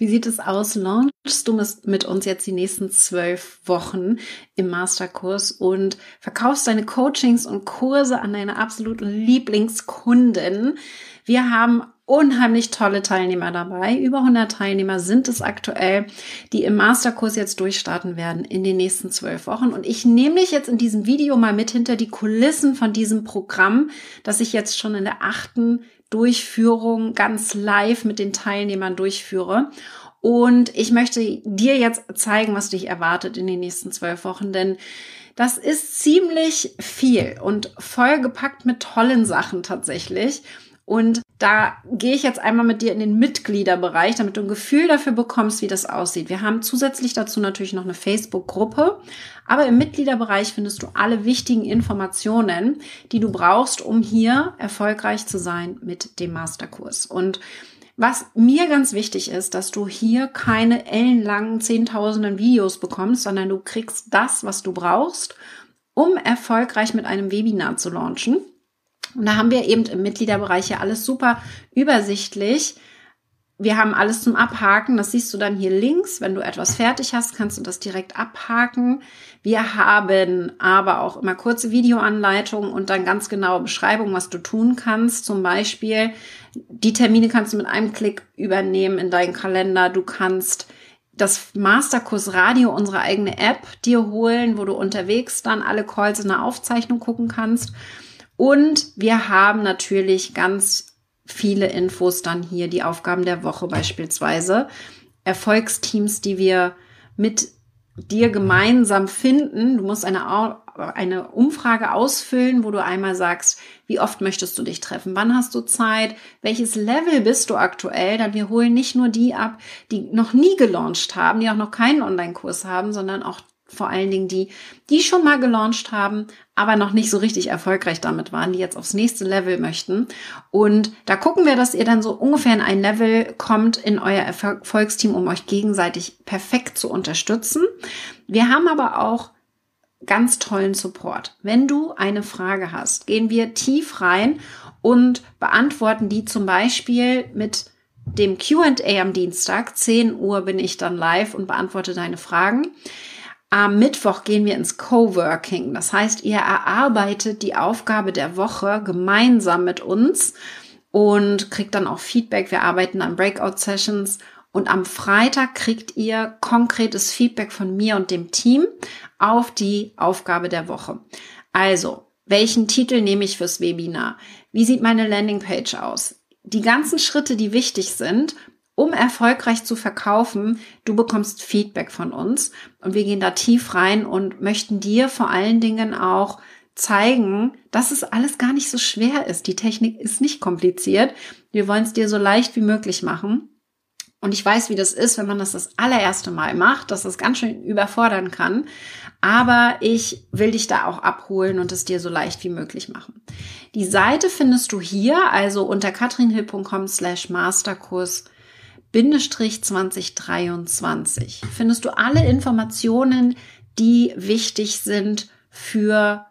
Wie sieht es aus? Launchst du mit uns jetzt die nächsten zwölf Wochen im Masterkurs und verkaufst deine Coachings und Kurse an deine absoluten Lieblingskunden? Wir haben unheimlich tolle Teilnehmer dabei. Über 100 Teilnehmer sind es aktuell, die im Masterkurs jetzt durchstarten werden in den nächsten zwölf Wochen. Und ich nehme dich jetzt in diesem Video mal mit hinter die Kulissen von diesem Programm, das ich jetzt schon in der achten Durchführung ganz live mit den Teilnehmern durchführe. Und ich möchte dir jetzt zeigen, was dich erwartet in den nächsten zwölf Wochen, denn das ist ziemlich viel und vollgepackt mit tollen Sachen tatsächlich. Und da gehe ich jetzt einmal mit dir in den Mitgliederbereich, damit du ein Gefühl dafür bekommst, wie das aussieht. Wir haben zusätzlich dazu natürlich noch eine Facebook-Gruppe, aber im Mitgliederbereich findest du alle wichtigen Informationen, die du brauchst, um hier erfolgreich zu sein mit dem Masterkurs. Und was mir ganz wichtig ist, dass du hier keine ellenlangen Zehntausenden Videos bekommst, sondern du kriegst das, was du brauchst, um erfolgreich mit einem Webinar zu launchen. Und da haben wir eben im Mitgliederbereich ja alles super übersichtlich. Wir haben alles zum Abhaken. Das siehst du dann hier links. Wenn du etwas fertig hast, kannst du das direkt abhaken. Wir haben aber auch immer kurze Videoanleitungen und dann ganz genaue Beschreibungen, was du tun kannst. Zum Beispiel, die Termine kannst du mit einem Klick übernehmen in deinen Kalender. Du kannst das Masterkurs Radio, unsere eigene App, dir holen, wo du unterwegs dann alle Calls in der Aufzeichnung gucken kannst. Und wir haben natürlich ganz viele Infos dann hier, die Aufgaben der Woche beispielsweise, Erfolgsteams, die wir mit dir gemeinsam finden. Du musst eine, eine Umfrage ausfüllen, wo du einmal sagst, wie oft möchtest du dich treffen? Wann hast du Zeit? Welches Level bist du aktuell? Dann wir holen nicht nur die ab, die noch nie gelauncht haben, die auch noch keinen Online-Kurs haben, sondern auch vor allen Dingen die, die schon mal gelauncht haben, aber noch nicht so richtig erfolgreich damit waren, die jetzt aufs nächste Level möchten. Und da gucken wir, dass ihr dann so ungefähr in ein Level kommt in euer Erfolgsteam, um euch gegenseitig perfekt zu unterstützen. Wir haben aber auch ganz tollen Support. Wenn du eine Frage hast, gehen wir tief rein und beantworten die zum Beispiel mit dem QA am Dienstag. 10 Uhr bin ich dann live und beantworte deine Fragen. Am Mittwoch gehen wir ins Coworking. Das heißt, ihr erarbeitet die Aufgabe der Woche gemeinsam mit uns und kriegt dann auch Feedback. Wir arbeiten an Breakout-Sessions und am Freitag kriegt ihr konkretes Feedback von mir und dem Team auf die Aufgabe der Woche. Also, welchen Titel nehme ich fürs Webinar? Wie sieht meine Landingpage aus? Die ganzen Schritte, die wichtig sind, um erfolgreich zu verkaufen, du bekommst Feedback von uns und wir gehen da tief rein und möchten dir vor allen Dingen auch zeigen, dass es alles gar nicht so schwer ist. Die Technik ist nicht kompliziert. Wir wollen es dir so leicht wie möglich machen. Und ich weiß, wie das ist, wenn man das das allererste Mal macht, dass das ganz schön überfordern kann. Aber ich will dich da auch abholen und es dir so leicht wie möglich machen. Die Seite findest du hier, also unter katrinhill.com slash Masterkurs Bindestrich 2023 findest du alle Informationen, die wichtig sind für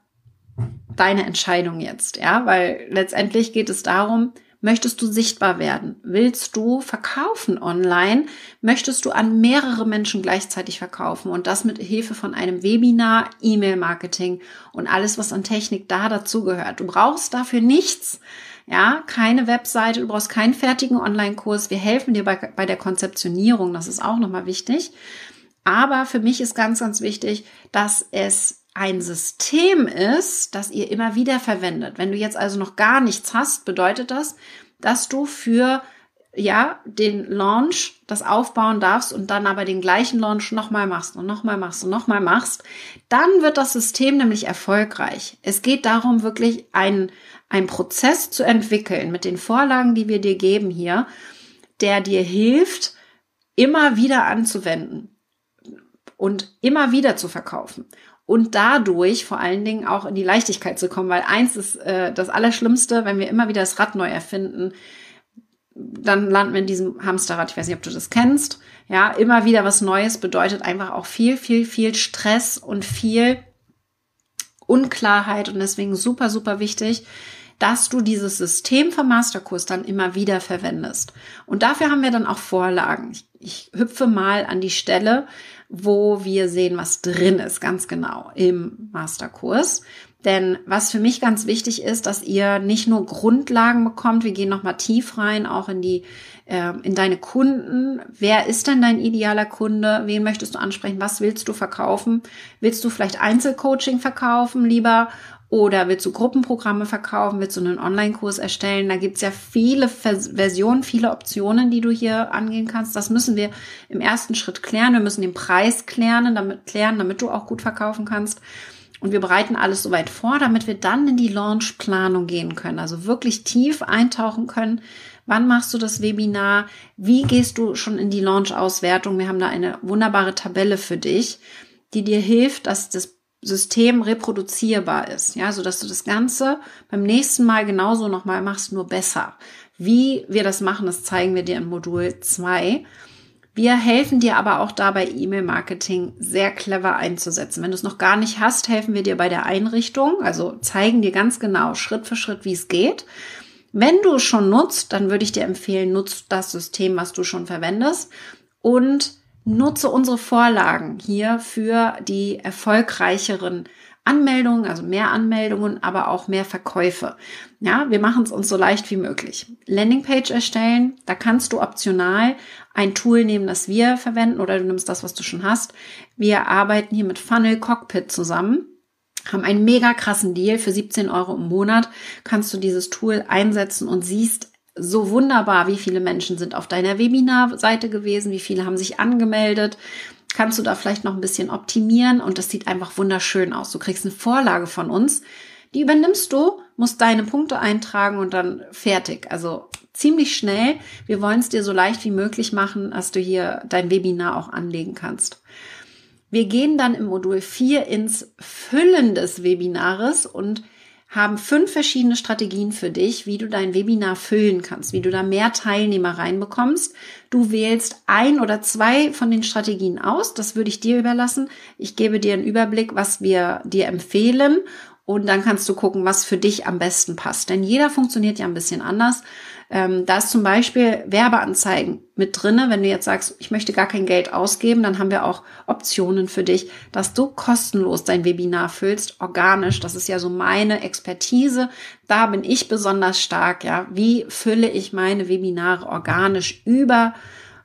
deine Entscheidung jetzt, ja, weil letztendlich geht es darum, möchtest du sichtbar werden? Willst du verkaufen online? Möchtest du an mehrere Menschen gleichzeitig verkaufen und das mit Hilfe von einem Webinar, E-Mail-Marketing und alles, was an Technik da dazugehört? Du brauchst dafür nichts ja, keine Webseite, du brauchst keinen fertigen Online-Kurs. Wir helfen dir bei, bei der Konzeptionierung, das ist auch nochmal wichtig. Aber für mich ist ganz, ganz wichtig, dass es ein System ist, das ihr immer wieder verwendet. Wenn du jetzt also noch gar nichts hast, bedeutet das, dass du für ja, den Launch, das aufbauen darfst und dann aber den gleichen Launch nochmal machst und nochmal machst und nochmal machst, dann wird das System nämlich erfolgreich. Es geht darum, wirklich einen, einen Prozess zu entwickeln mit den Vorlagen, die wir dir geben hier, der dir hilft, immer wieder anzuwenden und immer wieder zu verkaufen. und dadurch vor allen Dingen auch in die Leichtigkeit zu kommen, weil eins ist äh, das Allerschlimmste, wenn wir immer wieder das Rad neu erfinden, dann landen wir in diesem Hamsterrad. Ich weiß nicht, ob du das kennst. Ja, immer wieder was Neues bedeutet einfach auch viel, viel, viel Stress und viel Unklarheit und deswegen super, super wichtig, dass du dieses System vom Masterkurs dann immer wieder verwendest. Und dafür haben wir dann auch Vorlagen. Ich, ich hüpfe mal an die Stelle, wo wir sehen, was drin ist, ganz genau im Masterkurs. Denn was für mich ganz wichtig ist, dass ihr nicht nur Grundlagen bekommt, wir gehen nochmal tief rein, auch in die, äh, in deine Kunden. Wer ist denn dein idealer Kunde? Wen möchtest du ansprechen? Was willst du verkaufen? Willst du vielleicht Einzelcoaching verkaufen lieber? Oder willst du Gruppenprogramme verkaufen? Willst du einen Online-Kurs erstellen? Da gibt's ja viele Versionen, viele Optionen, die du hier angehen kannst. Das müssen wir im ersten Schritt klären. Wir müssen den Preis klären, damit, klären, damit du auch gut verkaufen kannst. Und wir bereiten alles soweit vor, damit wir dann in die Launchplanung gehen können. Also wirklich tief eintauchen können. Wann machst du das Webinar? Wie gehst du schon in die Launch-Auswertung? Wir haben da eine wunderbare Tabelle für dich, die dir hilft, dass das System reproduzierbar ist, ja, so dass du das Ganze beim nächsten Mal genauso nochmal machst, nur besser. Wie wir das machen, das zeigen wir dir in Modul 2. Wir helfen dir aber auch dabei, E-Mail-Marketing sehr clever einzusetzen. Wenn du es noch gar nicht hast, helfen wir dir bei der Einrichtung, also zeigen dir ganz genau Schritt für Schritt, wie es geht. Wenn du es schon nutzt, dann würde ich dir empfehlen, nutzt das System, was du schon verwendest und nutze unsere Vorlagen hier für die erfolgreicheren Anmeldungen, also mehr Anmeldungen, aber auch mehr Verkäufe. Ja, wir machen es uns so leicht wie möglich. Landingpage erstellen, da kannst du optional ein Tool nehmen, das wir verwenden oder du nimmst das, was du schon hast. Wir arbeiten hier mit Funnel Cockpit zusammen haben einen mega krassen Deal für 17 Euro im Monat. Kannst du dieses Tool einsetzen und siehst so wunderbar, wie viele Menschen sind auf deiner Webinarseite gewesen, wie viele haben sich angemeldet. Kannst du da vielleicht noch ein bisschen optimieren und das sieht einfach wunderschön aus. Du kriegst eine Vorlage von uns, die übernimmst du, musst deine Punkte eintragen und dann fertig. Also ziemlich schnell. Wir wollen es dir so leicht wie möglich machen, dass du hier dein Webinar auch anlegen kannst. Wir gehen dann im Modul 4 ins Füllen des Webinares und haben fünf verschiedene Strategien für dich, wie du dein Webinar füllen kannst, wie du da mehr Teilnehmer reinbekommst. Du wählst ein oder zwei von den Strategien aus. Das würde ich dir überlassen. Ich gebe dir einen Überblick, was wir dir empfehlen. Und dann kannst du gucken, was für dich am besten passt. Denn jeder funktioniert ja ein bisschen anders. Ähm, da ist zum Beispiel Werbeanzeigen mit drinne. Wenn du jetzt sagst, ich möchte gar kein Geld ausgeben, dann haben wir auch Optionen für dich, dass du kostenlos dein Webinar füllst, organisch. Das ist ja so meine Expertise. Da bin ich besonders stark. Ja, wie fülle ich meine Webinare organisch über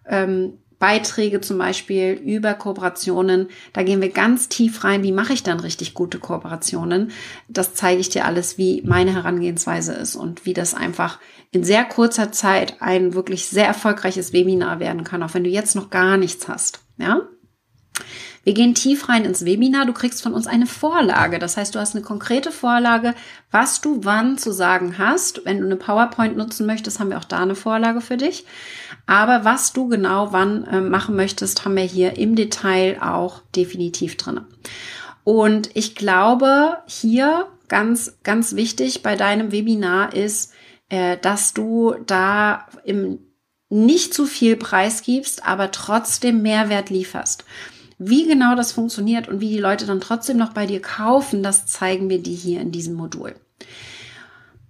ähm, Beiträge zum Beispiel über Kooperationen. Da gehen wir ganz tief rein. Wie mache ich dann richtig gute Kooperationen? Das zeige ich dir alles, wie meine Herangehensweise ist und wie das einfach in sehr kurzer Zeit ein wirklich sehr erfolgreiches Webinar werden kann, auch wenn du jetzt noch gar nichts hast. Ja? Wir gehen tief rein ins Webinar. Du kriegst von uns eine Vorlage. Das heißt, du hast eine konkrete Vorlage, was du wann zu sagen hast. Wenn du eine PowerPoint nutzen möchtest, haben wir auch da eine Vorlage für dich. Aber was du genau wann äh, machen möchtest, haben wir hier im Detail auch definitiv drin. Und ich glaube, hier ganz, ganz wichtig bei deinem Webinar ist, äh, dass du da im nicht zu viel Preis gibst, aber trotzdem Mehrwert lieferst. Wie genau das funktioniert und wie die Leute dann trotzdem noch bei dir kaufen, das zeigen wir dir hier in diesem Modul.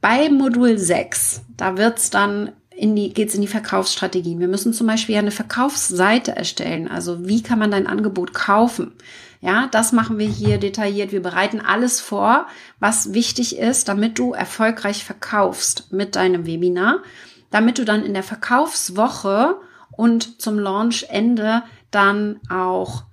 Bei Modul 6, da wird's dann in die, geht's in die Verkaufsstrategien. Wir müssen zum Beispiel eine Verkaufsseite erstellen. Also wie kann man dein Angebot kaufen? Ja, das machen wir hier detailliert. Wir bereiten alles vor, was wichtig ist, damit du erfolgreich verkaufst mit deinem Webinar, damit du dann in der Verkaufswoche und zum Launchende dann auch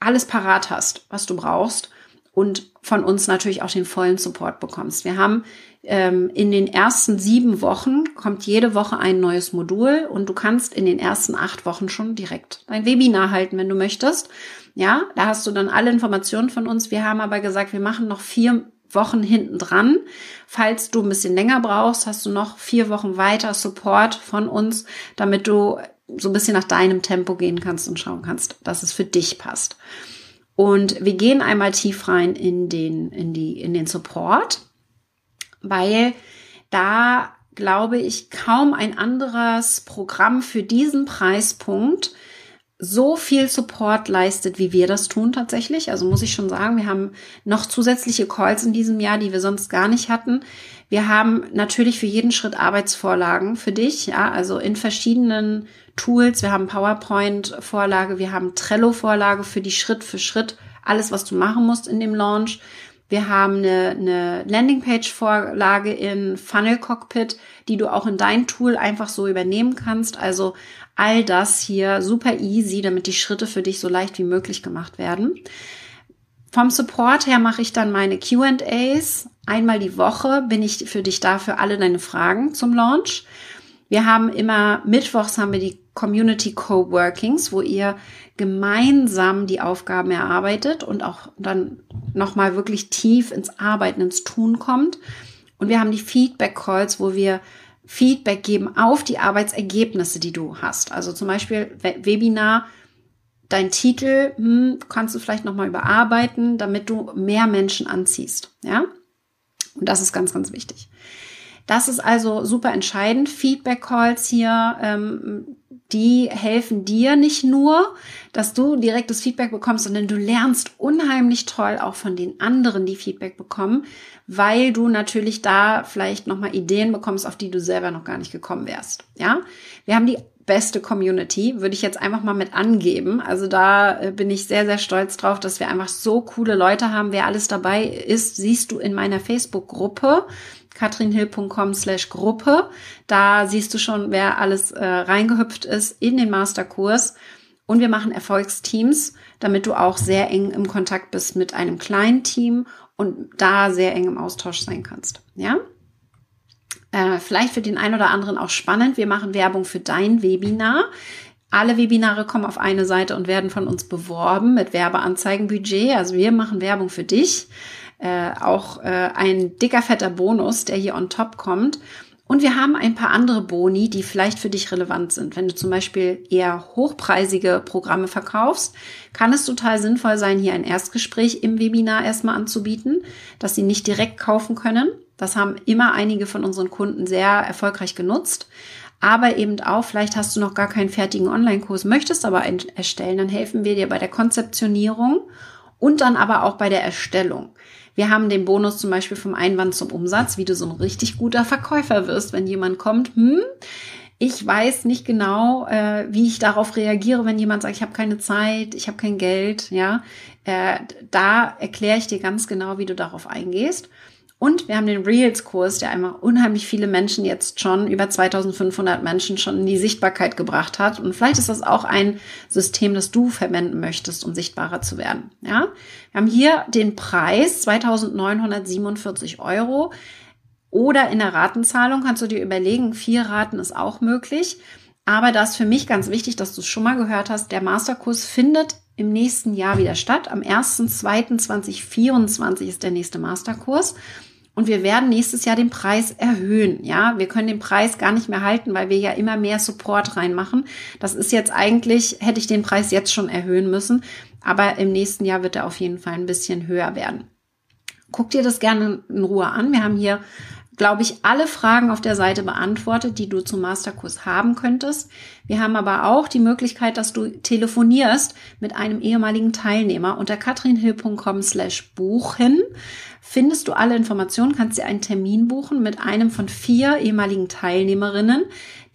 alles parat hast, was du brauchst und von uns natürlich auch den vollen Support bekommst. Wir haben ähm, in den ersten sieben Wochen kommt jede Woche ein neues Modul und du kannst in den ersten acht Wochen schon direkt dein Webinar halten, wenn du möchtest. Ja, da hast du dann alle Informationen von uns. Wir haben aber gesagt, wir machen noch vier Wochen hinten dran. Falls du ein bisschen länger brauchst, hast du noch vier Wochen weiter Support von uns, damit du so ein bisschen nach deinem Tempo gehen kannst und schauen kannst, dass es für dich passt. Und wir gehen einmal tief rein in den, in die, in den Support, weil da glaube ich kaum ein anderes Programm für diesen Preispunkt so viel Support leistet, wie wir das tun tatsächlich. Also muss ich schon sagen, wir haben noch zusätzliche Calls in diesem Jahr, die wir sonst gar nicht hatten. Wir haben natürlich für jeden Schritt Arbeitsvorlagen für dich, ja, also in verschiedenen Tools. Wir haben PowerPoint-Vorlage, wir haben Trello-Vorlage für die Schritt für Schritt, alles, was du machen musst in dem Launch. Wir haben eine, eine Landingpage-Vorlage in Funnel Cockpit, die du auch in dein Tool einfach so übernehmen kannst. Also all das hier super easy, damit die Schritte für dich so leicht wie möglich gemacht werden. Vom Support her mache ich dann meine QAs. Einmal die Woche bin ich für dich da für alle deine Fragen zum Launch. Wir haben immer, mittwochs haben wir die Community Coworkings, wo ihr gemeinsam die Aufgaben erarbeitet und auch dann nochmal wirklich tief ins Arbeiten, ins Tun kommt. Und wir haben die Feedback Calls, wo wir Feedback geben auf die Arbeitsergebnisse, die du hast. Also zum Beispiel Webinar, dein Titel hm, kannst du vielleicht nochmal überarbeiten, damit du mehr Menschen anziehst. Ja? Und das ist ganz, ganz wichtig. Das ist also super entscheidend. Feedback Calls hier, ähm, die helfen dir nicht nur, dass du direktes Feedback bekommst, sondern du lernst unheimlich toll auch von den anderen, die Feedback bekommen, weil du natürlich da vielleicht nochmal Ideen bekommst, auf die du selber noch gar nicht gekommen wärst. Ja, wir haben die beste Community, würde ich jetzt einfach mal mit angeben. Also da äh, bin ich sehr, sehr stolz drauf, dass wir einfach so coole Leute haben. Wer alles dabei ist, siehst du in meiner Facebook-Gruppe katrinhill.com slash Gruppe. Da siehst du schon, wer alles äh, reingehüpft ist in den Masterkurs. Und wir machen Erfolgsteams, damit du auch sehr eng im Kontakt bist mit einem kleinen Team und da sehr eng im Austausch sein kannst. Ja? Äh, vielleicht für den einen oder anderen auch spannend. Wir machen Werbung für dein Webinar. Alle Webinare kommen auf eine Seite und werden von uns beworben mit Werbeanzeigenbudget. Also wir machen Werbung für dich äh, auch äh, ein dicker, fetter Bonus, der hier on top kommt. Und wir haben ein paar andere Boni, die vielleicht für dich relevant sind. Wenn du zum Beispiel eher hochpreisige Programme verkaufst, kann es total sinnvoll sein, hier ein Erstgespräch im Webinar erstmal anzubieten, dass sie nicht direkt kaufen können. Das haben immer einige von unseren Kunden sehr erfolgreich genutzt. Aber eben auch, vielleicht hast du noch gar keinen fertigen Online-Kurs, möchtest aber einen erstellen, dann helfen wir dir bei der Konzeptionierung und dann aber auch bei der Erstellung. Wir haben den Bonus zum Beispiel vom Einwand zum Umsatz, wie du so ein richtig guter Verkäufer wirst, wenn jemand kommt, hm, ich weiß nicht genau, äh, wie ich darauf reagiere, wenn jemand sagt, ich habe keine Zeit, ich habe kein Geld, ja. Äh, da erkläre ich dir ganz genau, wie du darauf eingehst. Und wir haben den Reels-Kurs, der einmal unheimlich viele Menschen jetzt schon, über 2500 Menschen schon in die Sichtbarkeit gebracht hat. Und vielleicht ist das auch ein System, das du verwenden möchtest, um sichtbarer zu werden. Ja, wir haben hier den Preis 2947 Euro. Oder in der Ratenzahlung kannst du dir überlegen, vier Raten ist auch möglich. Aber das ist für mich ganz wichtig, dass du es schon mal gehört hast. Der Masterkurs findet im nächsten Jahr wieder statt. Am 1.2.2024 ist der nächste Masterkurs. Und wir werden nächstes Jahr den Preis erhöhen. Ja, wir können den Preis gar nicht mehr halten, weil wir ja immer mehr Support reinmachen. Das ist jetzt eigentlich, hätte ich den Preis jetzt schon erhöhen müssen. Aber im nächsten Jahr wird er auf jeden Fall ein bisschen höher werden. Guck dir das gerne in Ruhe an. Wir haben hier glaube ich, alle Fragen auf der Seite beantwortet, die du zum Masterkurs haben könntest. Wir haben aber auch die Möglichkeit, dass du telefonierst mit einem ehemaligen Teilnehmer. Unter katrinhill.com slash buchen findest du alle Informationen, kannst dir einen Termin buchen mit einem von vier ehemaligen Teilnehmerinnen,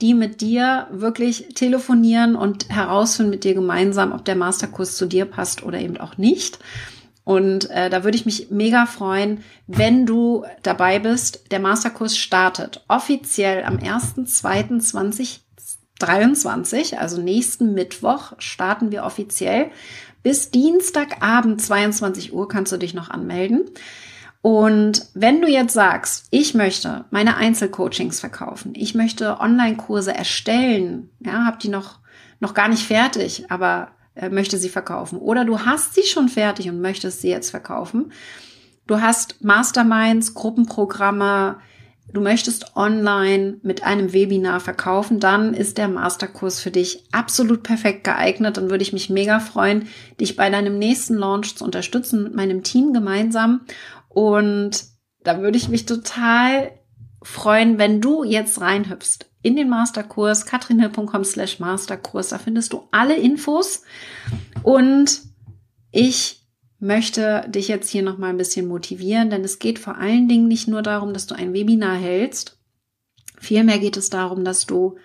die mit dir wirklich telefonieren und herausfinden mit dir gemeinsam, ob der Masterkurs zu dir passt oder eben auch nicht. Und äh, da würde ich mich mega freuen, wenn du dabei bist. Der Masterkurs startet offiziell am 1.2.2023, also nächsten Mittwoch starten wir offiziell. Bis Dienstagabend 22 Uhr kannst du dich noch anmelden. Und wenn du jetzt sagst, ich möchte meine Einzelcoachings verkaufen, ich möchte Online-Kurse erstellen, ja, hab die noch, noch gar nicht fertig, aber äh, möchte sie verkaufen. Oder du hast sie schon fertig und möchtest sie jetzt verkaufen. Du hast Masterminds, Gruppenprogramme, du möchtest online mit einem Webinar verkaufen, dann ist der Masterkurs für dich absolut perfekt geeignet. Dann würde ich mich mega freuen, dich bei deinem nächsten Launch zu unterstützen mit meinem Team gemeinsam. Und da würde ich mich total freuen, wenn du jetzt reinhüpfst in den Masterkurs katrinhill.com slash Masterkurs. Da findest du alle Infos und ich möchte dich jetzt hier noch mal ein bisschen motivieren, denn es geht vor allen Dingen nicht nur darum, dass du ein Webinar hältst. Vielmehr geht es darum, dass du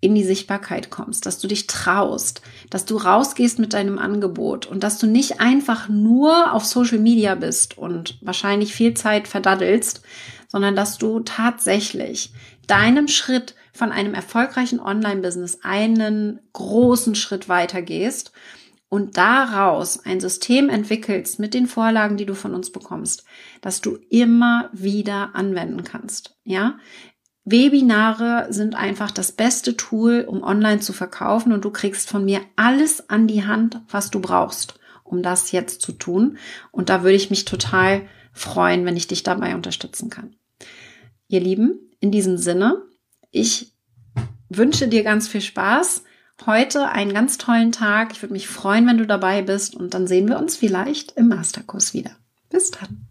in die Sichtbarkeit kommst, dass du dich traust, dass du rausgehst mit deinem Angebot und dass du nicht einfach nur auf Social Media bist und wahrscheinlich viel Zeit verdaddelst, sondern dass du tatsächlich deinem Schritt von einem erfolgreichen Online-Business einen großen Schritt weitergehst und daraus ein System entwickelst mit den Vorlagen, die du von uns bekommst, dass du immer wieder anwenden kannst. Ja, Webinare sind einfach das beste Tool, um online zu verkaufen und du kriegst von mir alles an die Hand, was du brauchst, um das jetzt zu tun. Und da würde ich mich total freuen, wenn ich dich dabei unterstützen kann. Ihr Lieben, in diesem Sinne, ich wünsche dir ganz viel Spaß heute einen ganz tollen Tag. Ich würde mich freuen, wenn du dabei bist und dann sehen wir uns vielleicht im Masterkurs wieder. Bis dann.